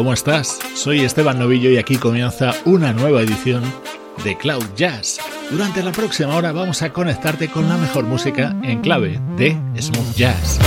¿Cómo estás? Soy Esteban Novillo y aquí comienza una nueva edición de Cloud Jazz. Durante la próxima hora vamos a conectarte con la mejor música en clave de smooth jazz.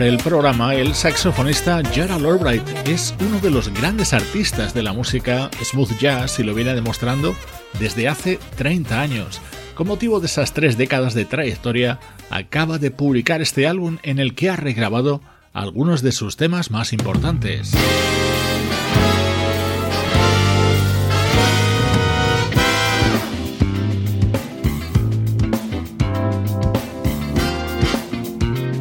Abre el programa el saxofonista Gerald Albright. Es uno de los grandes artistas de la música smooth jazz y lo viene demostrando desde hace 30 años. Con motivo de esas tres décadas de trayectoria, acaba de publicar este álbum en el que ha regrabado algunos de sus temas más importantes.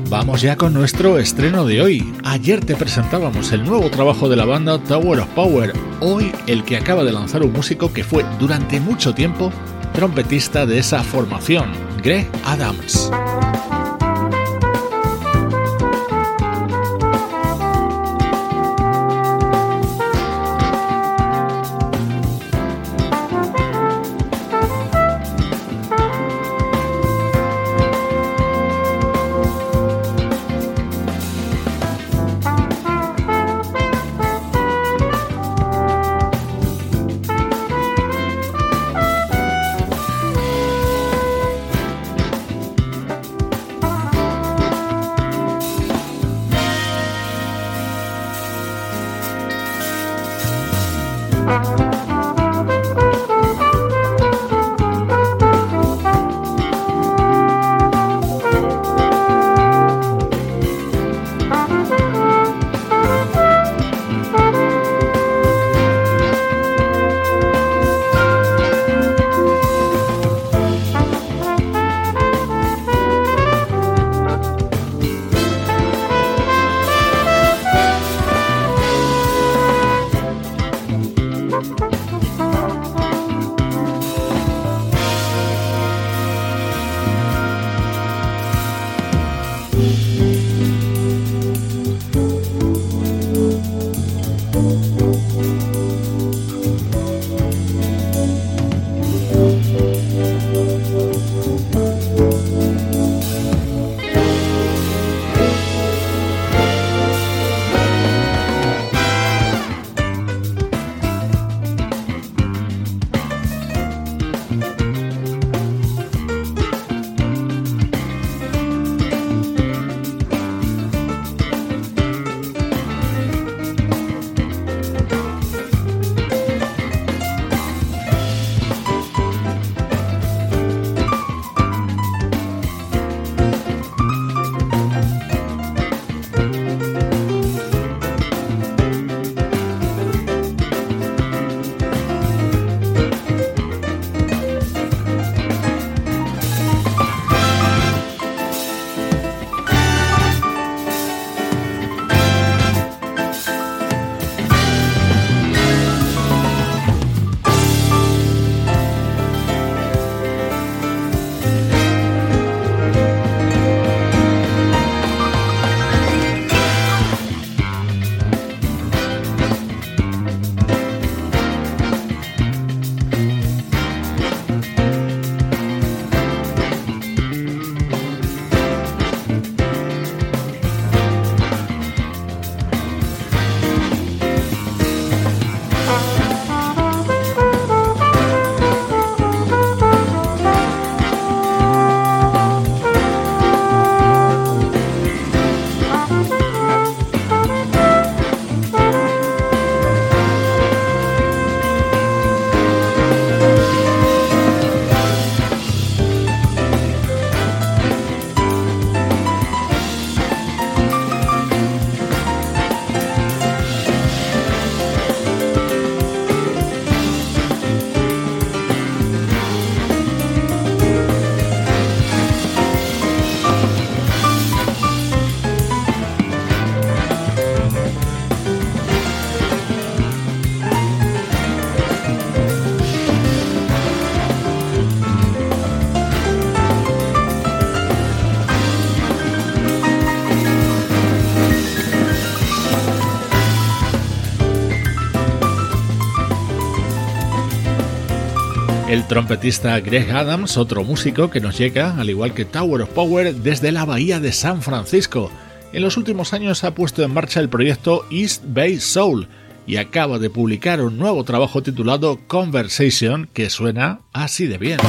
Vamos ya con nuestro estreno de hoy. Ayer te presentábamos el nuevo trabajo de la banda Tower of Power. Hoy el que acaba de lanzar un músico que fue durante mucho tiempo trompetista de esa formación, Greg Adams. Trompetista Greg Adams, otro músico que nos llega, al igual que Tower of Power, desde la bahía de San Francisco. En los últimos años ha puesto en marcha el proyecto East Bay Soul y acaba de publicar un nuevo trabajo titulado Conversation que suena así de bien.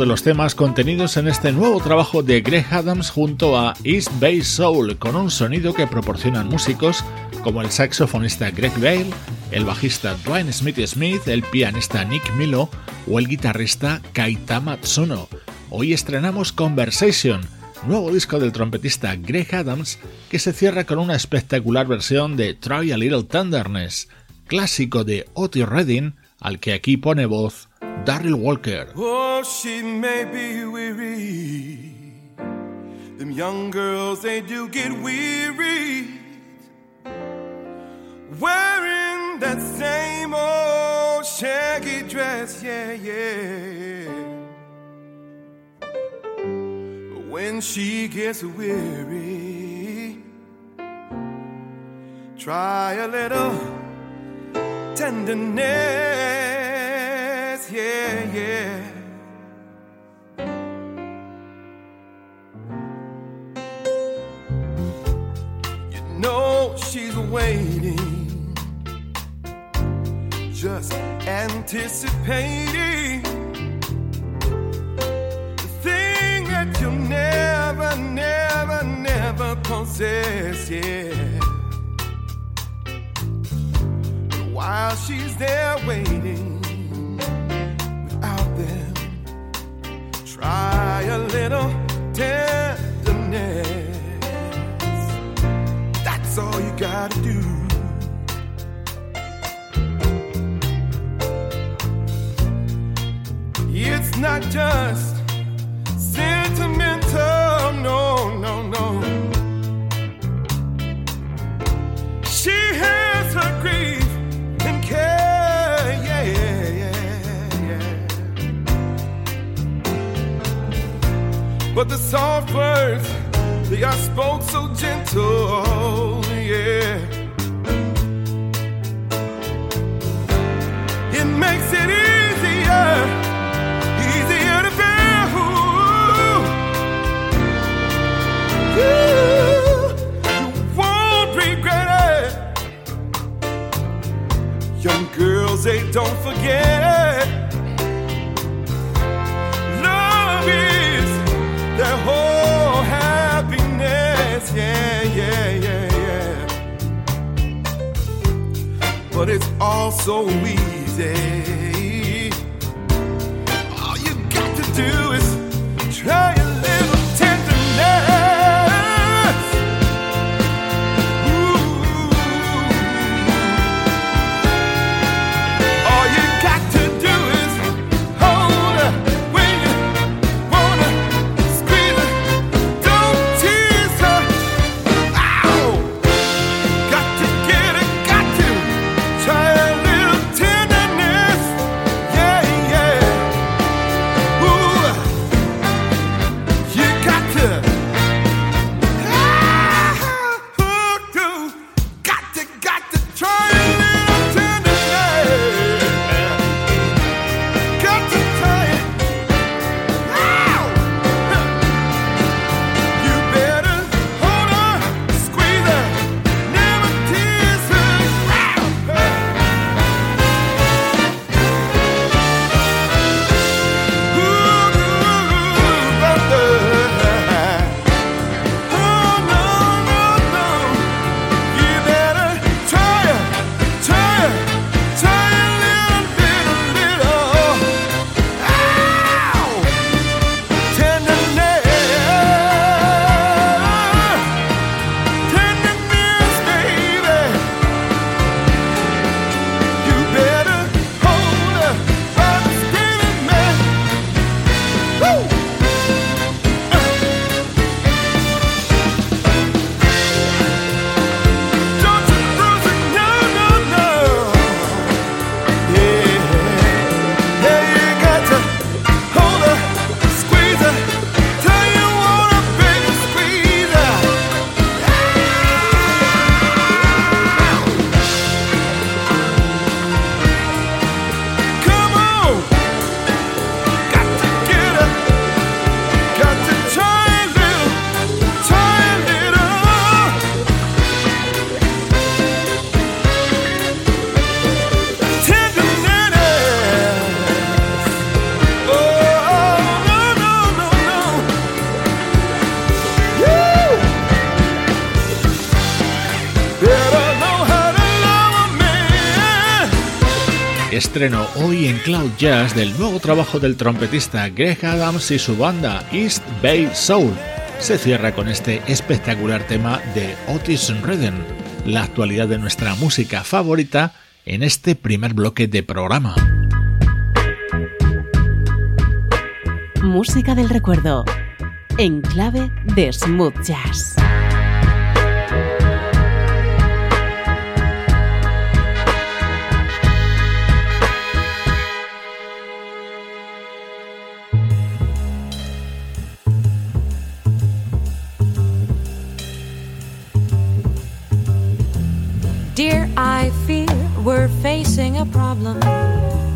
De los temas contenidos en este nuevo trabajo de Greg Adams junto a East Bay Soul, con un sonido que proporcionan músicos como el saxofonista Greg Bale, el bajista Dwayne Smith Smith, el pianista Nick Milo o el guitarrista Kaita Matsuno. Hoy estrenamos Conversation, nuevo disco del trompetista Greg Adams que se cierra con una espectacular versión de Try a Little Tenderness, clásico de Otis Redding, al que aquí pone voz Darryl Walker. Oh, she may be weary. Them young girls, they do get weary. Wearing that same old shaggy dress, yeah, yeah. When she gets weary, try a little tenderness yeah, yeah. You know she's waiting, just anticipating the thing that you'll never, never, never possess, yeah. while she's there waiting Try a little tenderness. That's all you gotta do. It's not just sentimental, no, no, no. But the soft words, they are spoke so gentle, yeah. It makes it easier, easier to bear. Ooh, you won't regret it. Young girls, they don't forget. All so easy. Estreno hoy en Cloud Jazz del nuevo trabajo del trompetista Greg Adams y su banda East Bay Soul. Se cierra con este espectacular tema de Otis Redden, la actualidad de nuestra música favorita en este primer bloque de programa. Música del recuerdo, en clave de smooth jazz.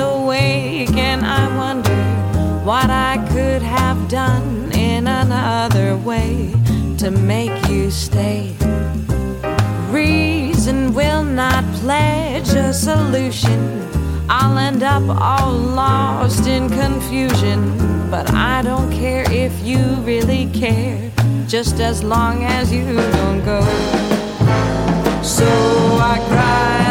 awake, and I wonder what I could have done in another way to make you stay. Reason will not pledge a solution. I'll end up all lost in confusion. But I don't care if you really care, just as long as you don't go. So I cry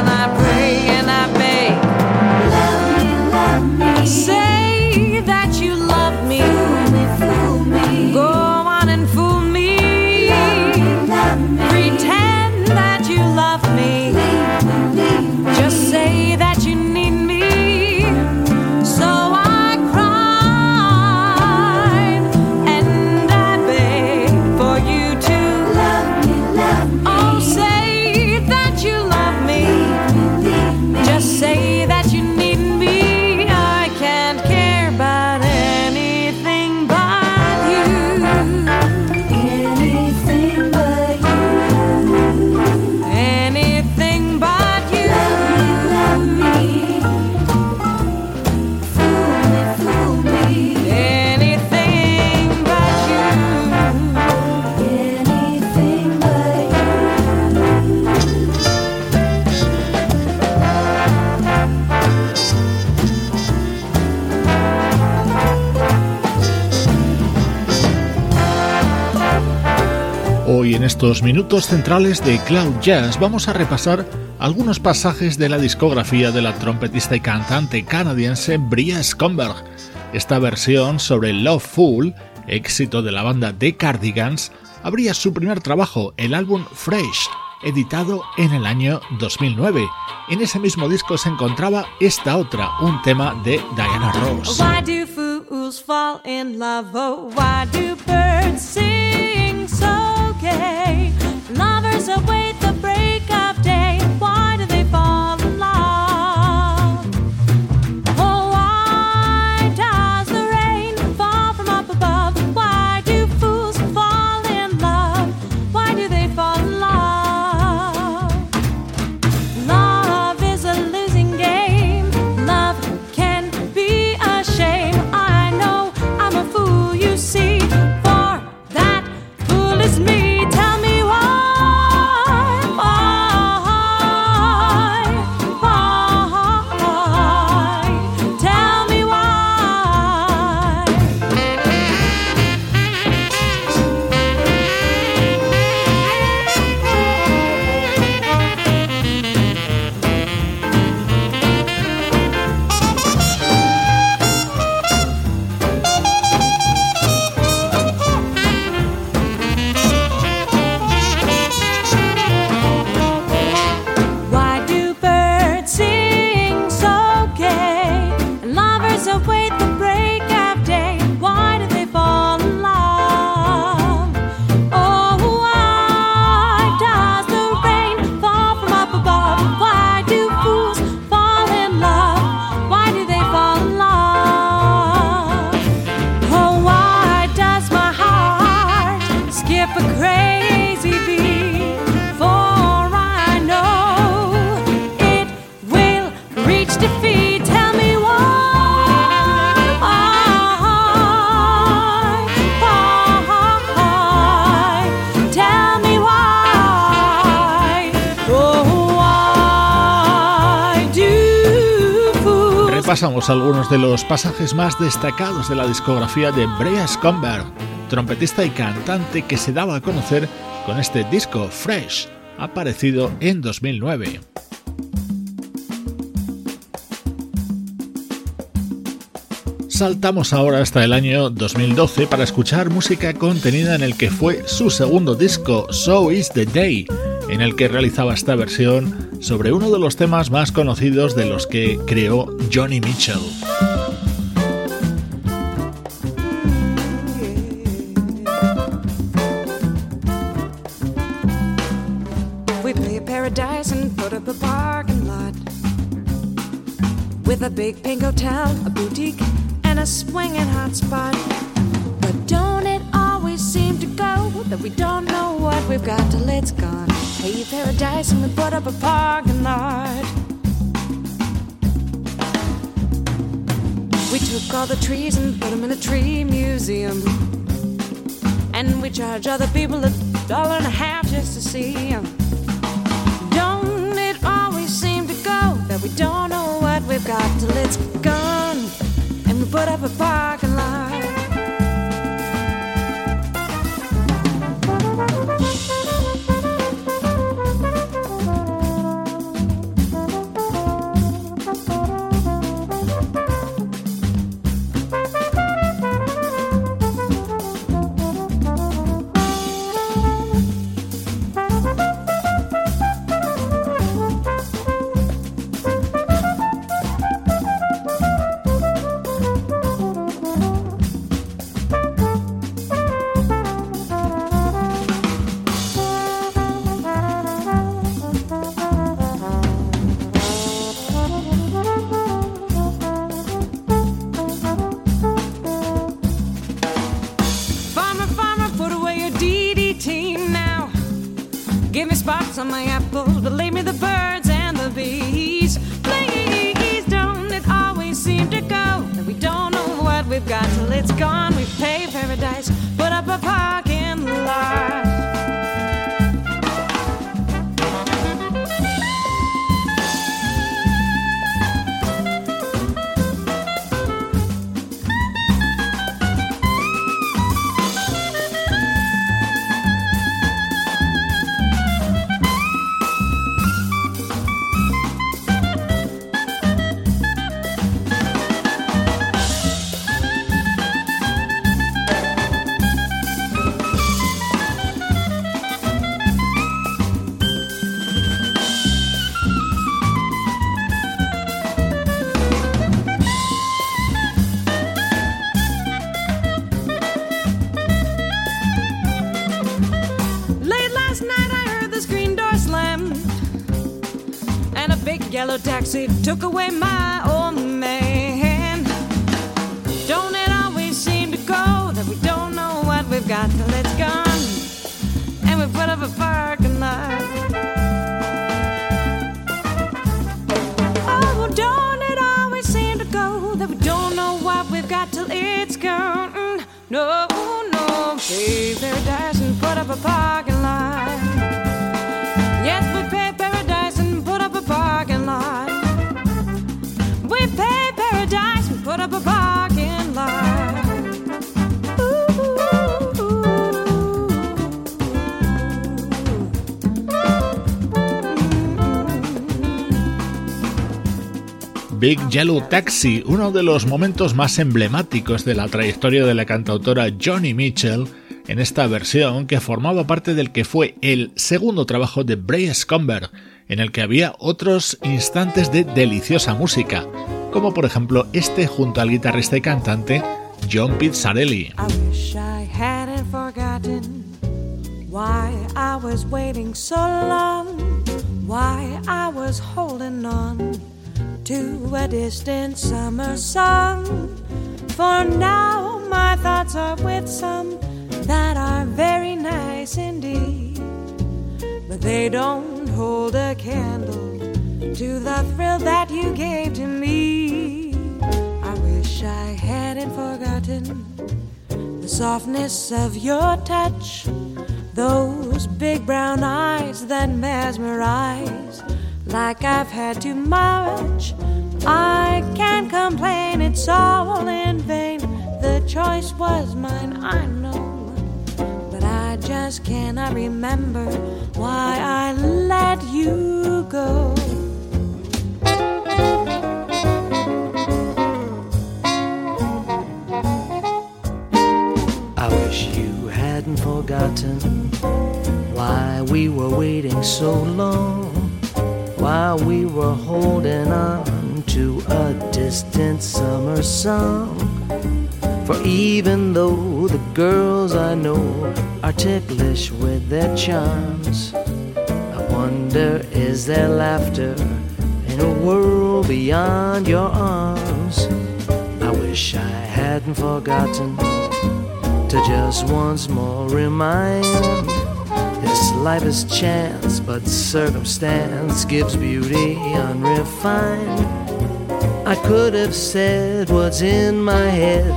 estos minutos centrales de Cloud Jazz vamos a repasar algunos pasajes de la discografía de la trompetista y cantante canadiense Bria Scomberg. Esta versión sobre Love Fool, éxito de la banda The Cardigans, abría su primer trabajo, el álbum Fresh, editado en el año 2009. En ese mismo disco se encontraba esta otra, un tema de Diana Ross. away. Algunos de los pasajes más destacados de la discografía de Brea Scomberg, trompetista y cantante que se daba a conocer con este disco Fresh, aparecido en 2009. Saltamos ahora hasta el año 2012 para escuchar música contenida en el que fue su segundo disco, So Is the Day, en el que realizaba esta versión sobre uno de los temas más conocidos de los que creó Johnny Mitchell. With a big pink hotel, a boutique, and a swinging hot spot. But don't it always seem to go that we don't know what we've got till it's gone? Hey, paradise, and we put up a parking all the trees and put them in a tree museum. And we charge other people a dollar and a half just to see them. On my apples, but leave me the birds and the bees. Please, don't it always seem to go that we don't know what we've got till it's gone? Taxi took away my old man. Don't it always seem to go that we don't know what we've got till it's gone? And we put up a parking lot. Oh, don't it always seem to go that we don't know what we've got till it's gone? No, no, paradise and put up a parking Big Yellow Taxi, uno de los momentos más emblemáticos de la trayectoria de la cantautora Johnny Mitchell, en esta versión que formaba parte del que fue el segundo trabajo de Bray Scomberg, en el que había otros instantes de deliciosa música, como por ejemplo este junto al guitarrista y cantante John Pizzarelli. To a distant summer song. For now, my thoughts are with some that are very nice indeed, but they don't hold a candle to the thrill that you gave to me. I wish I hadn't forgotten the softness of your touch, those big brown eyes that mesmerize like I've had too much. I can't complain, it's all in vain. The choice was mine, I know. But I just cannot remember why I let you go. I wish you hadn't forgotten why we were waiting so long, while we were holding on to a distant summer song. For even though the girls I know are ticklish with their charms, I wonder is there laughter in a world beyond your arms? I wish I hadn't forgotten to just once more remind life is chance, but circumstance gives beauty unrefined. I could have said what's in my head,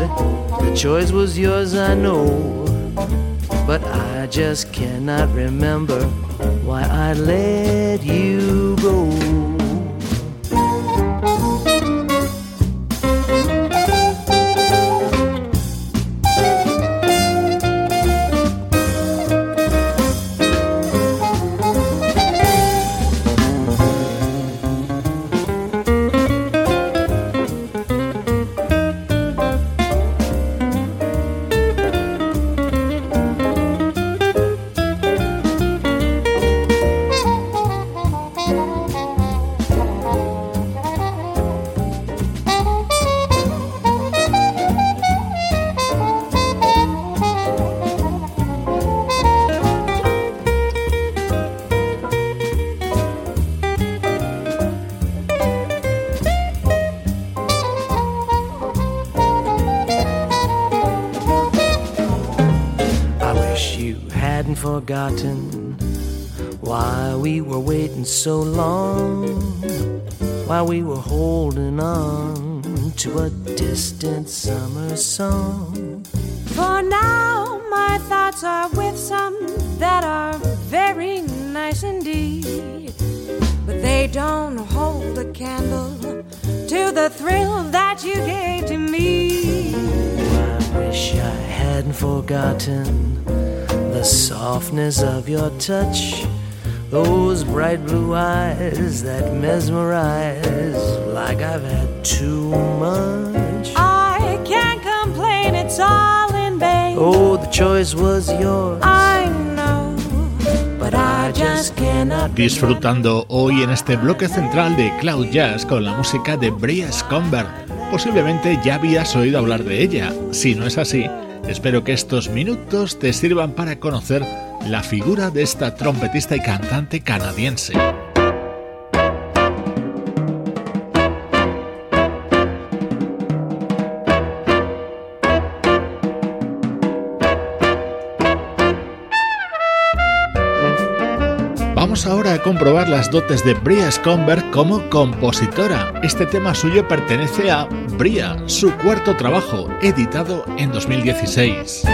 the choice was yours, I know, but I just cannot remember why I let you go. So long, while we were holding on to a distant summer song. For now, my thoughts are with some that are very nice indeed. But they don't hold a candle to the thrill that you gave to me. I wish I hadn't forgotten the softness of your touch, those bright blue eyes that mesmerize like I've had too much. I can't complain, it's all in vain. Oh, the choice was yours. I know, but I just cannot. Disfrutando hoy en este bloque central de Cloud Jazz con la música de Bria Scomberg. Posiblemente ya habías oído hablar de ella. Si no es así, espero que estos minutos te sirvan para conocer la figura de esta trompetista y cantante canadiense. Vamos ahora a comprobar las dotes de Bria Scomberg como compositora. Este tema suyo pertenece a Bria, su cuarto trabajo, editado en 2016.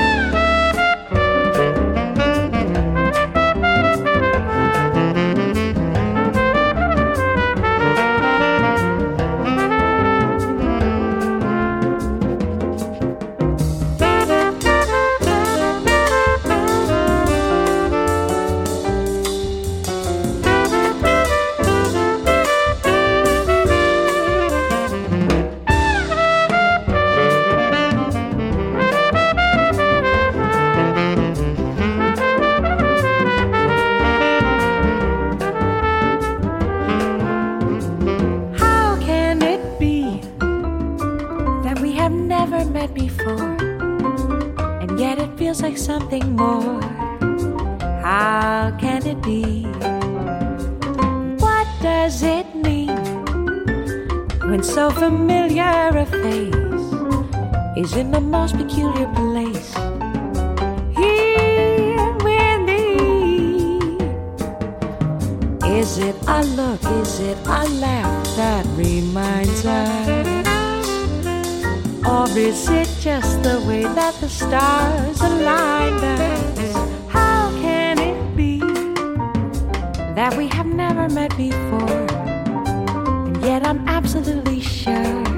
More. How can it be? What does it mean when so familiar a face is in the most peculiar place? Here with me. Is it a look? Is it a laugh that reminds us? Or is it just the way that the stars align? us? How can it be that we have never met before? And yet I'm absolutely sure.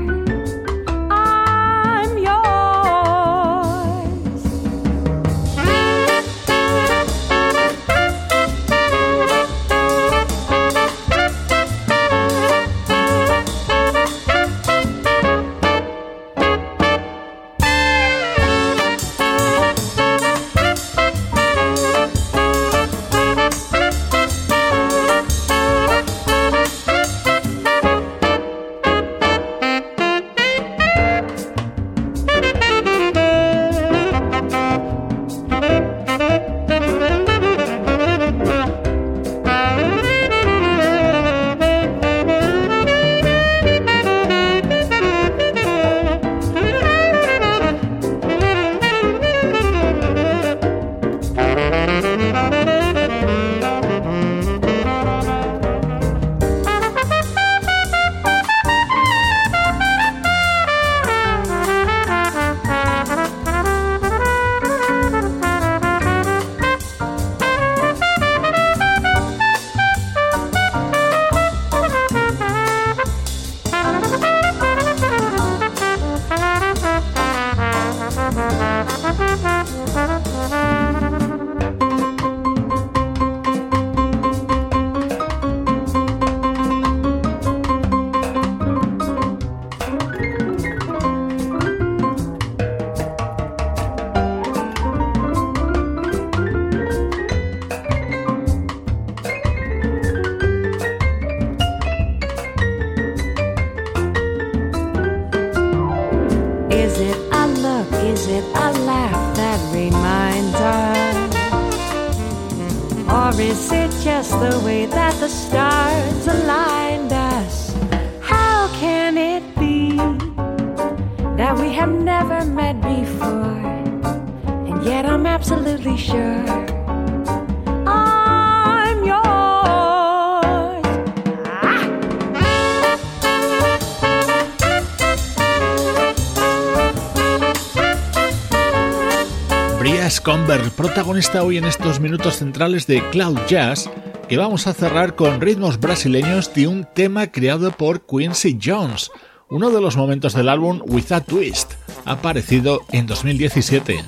Protagonista hoy en estos minutos centrales de Cloud Jazz, que vamos a cerrar con ritmos brasileños de un tema creado por Quincy Jones, uno de los momentos del álbum With a Twist, aparecido en 2017.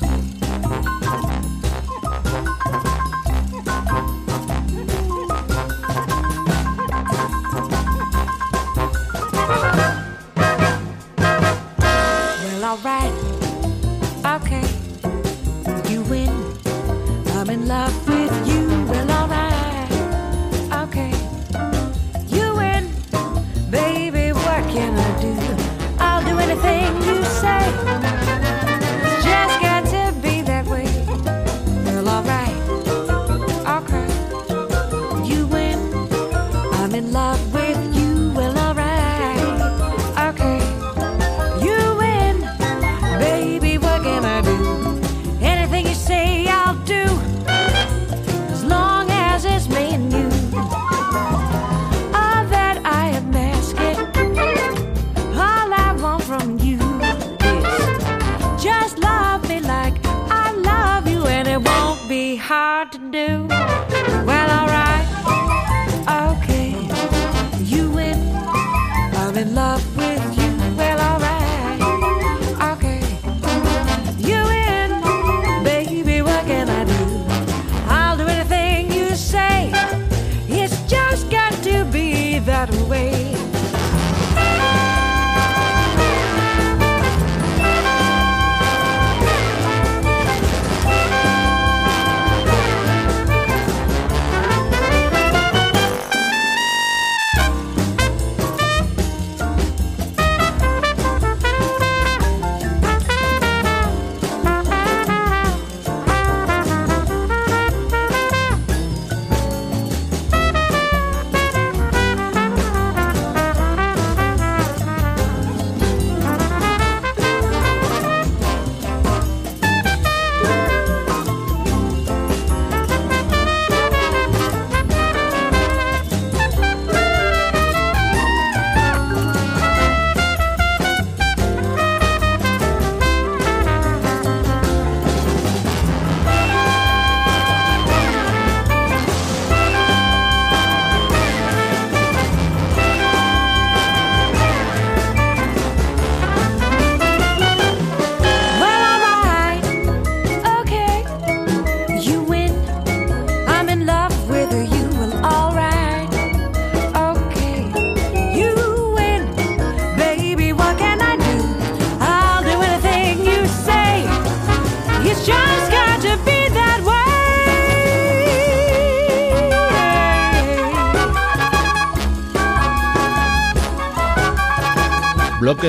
Everything you say.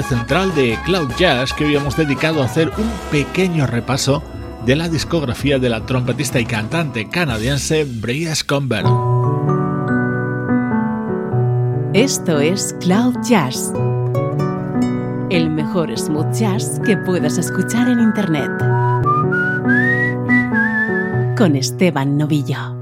central de Cloud Jazz que hoy hemos dedicado a hacer un pequeño repaso de la discografía de la trompetista y cantante canadiense Bria Scomber. Esto es Cloud Jazz, el mejor smooth jazz que puedas escuchar en Internet, con Esteban Novillo.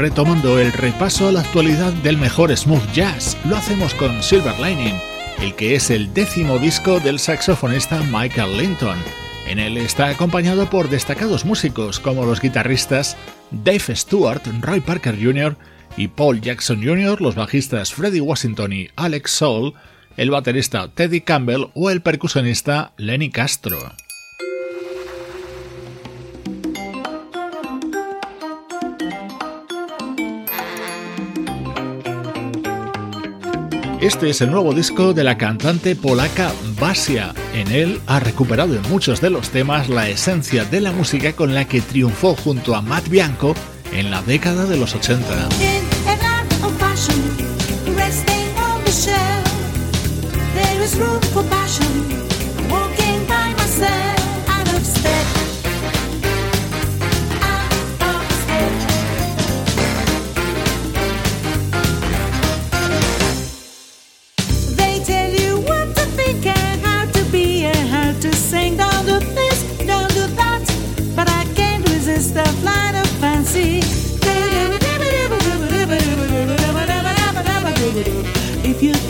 Retomando el repaso a la actualidad del mejor smooth jazz. Lo hacemos con Silver Lining, el que es el décimo disco del saxofonista Michael Linton. En él está acompañado por destacados músicos como los guitarristas Dave Stewart, Roy Parker Jr. y Paul Jackson Jr., los bajistas Freddie Washington y Alex Soul, el baterista Teddy Campbell o el percusionista Lenny Castro. Este es el nuevo disco de la cantante polaca Basia. En él ha recuperado en muchos de los temas la esencia de la música con la que triunfó junto a Matt Bianco en la década de los 80.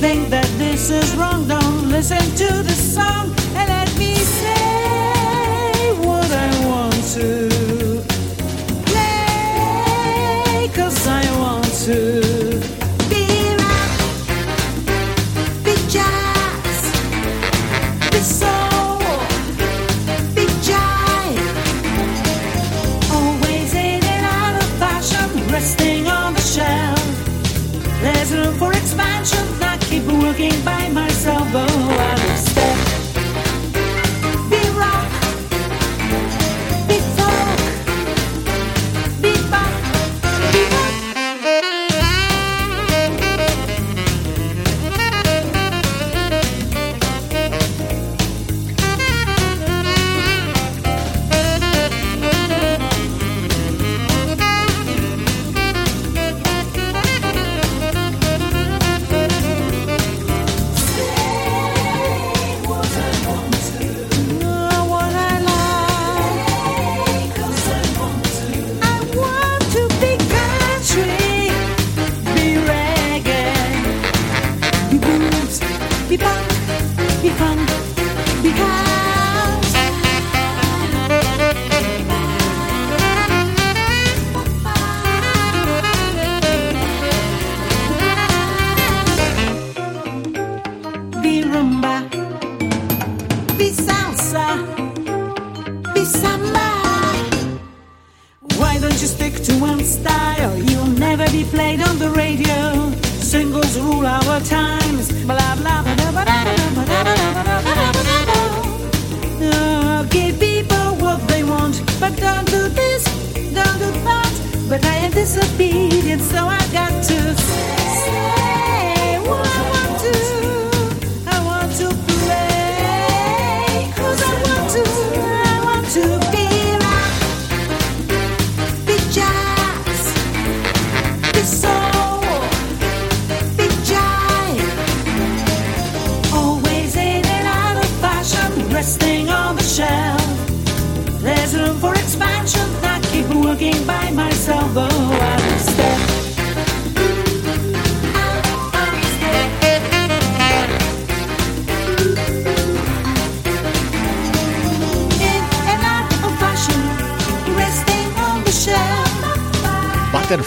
Think that this is wrong, don't listen to the song and let me say what I want to play. Cause I want to be be jazz, be soul, be jive. Always in and out of fashion, resting on the shelf. There's room for expansion working by myself. Oh.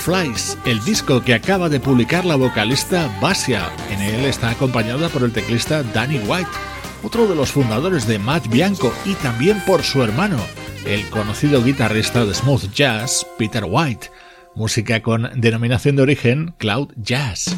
Butterflies, el disco que acaba de publicar la vocalista Basia. En él está acompañada por el teclista Danny White, otro de los fundadores de Matt Bianco, y también por su hermano, el conocido guitarrista de smooth jazz Peter White. Música con denominación de origen Cloud Jazz.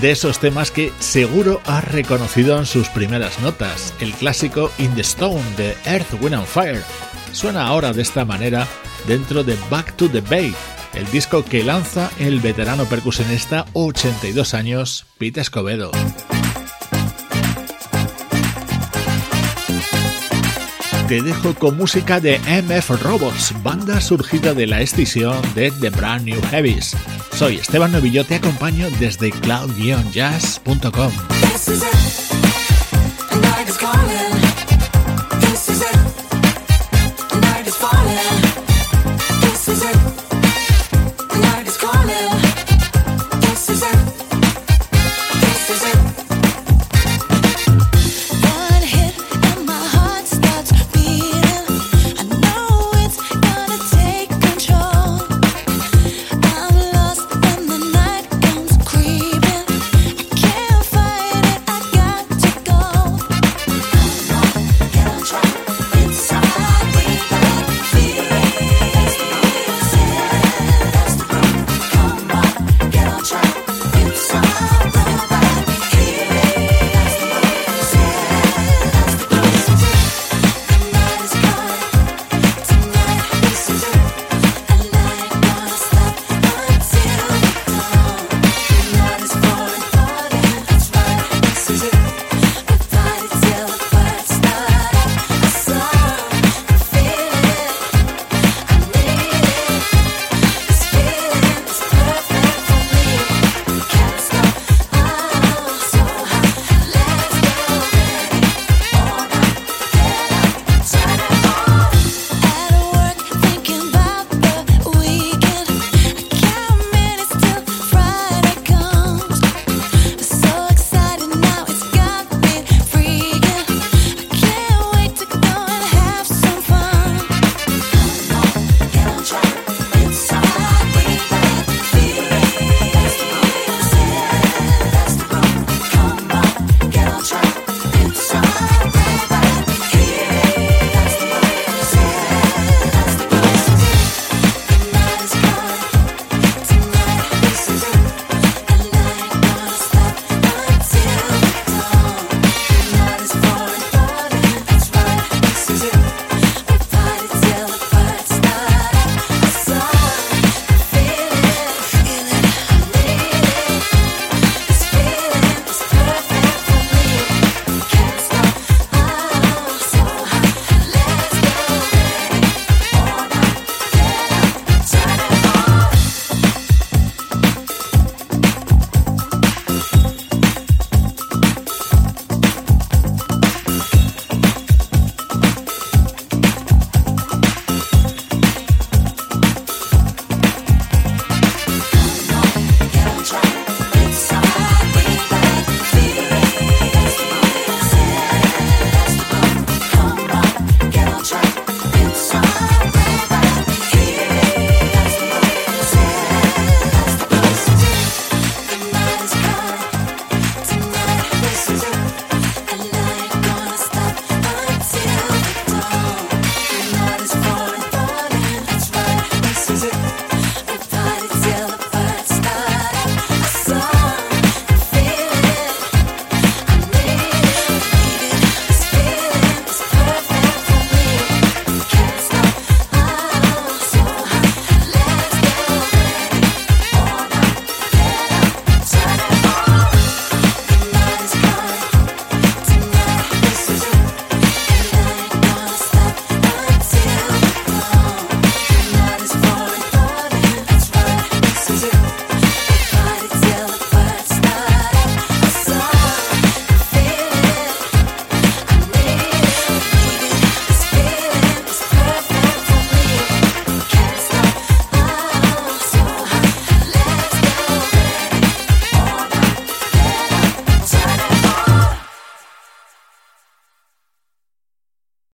De esos temas que seguro has reconocido en sus primeras notas, el clásico In the Stone de Earth, Wind and Fire. Suena ahora de esta manera dentro de Back to the Bay, el disco que lanza el veterano percusionista 82 años, Pete Escobedo. te dejo con música de MF Robots, banda surgida de la escisión de The Brand New Heavies. Soy Esteban Novillo, te acompaño desde cloud-jazz.com.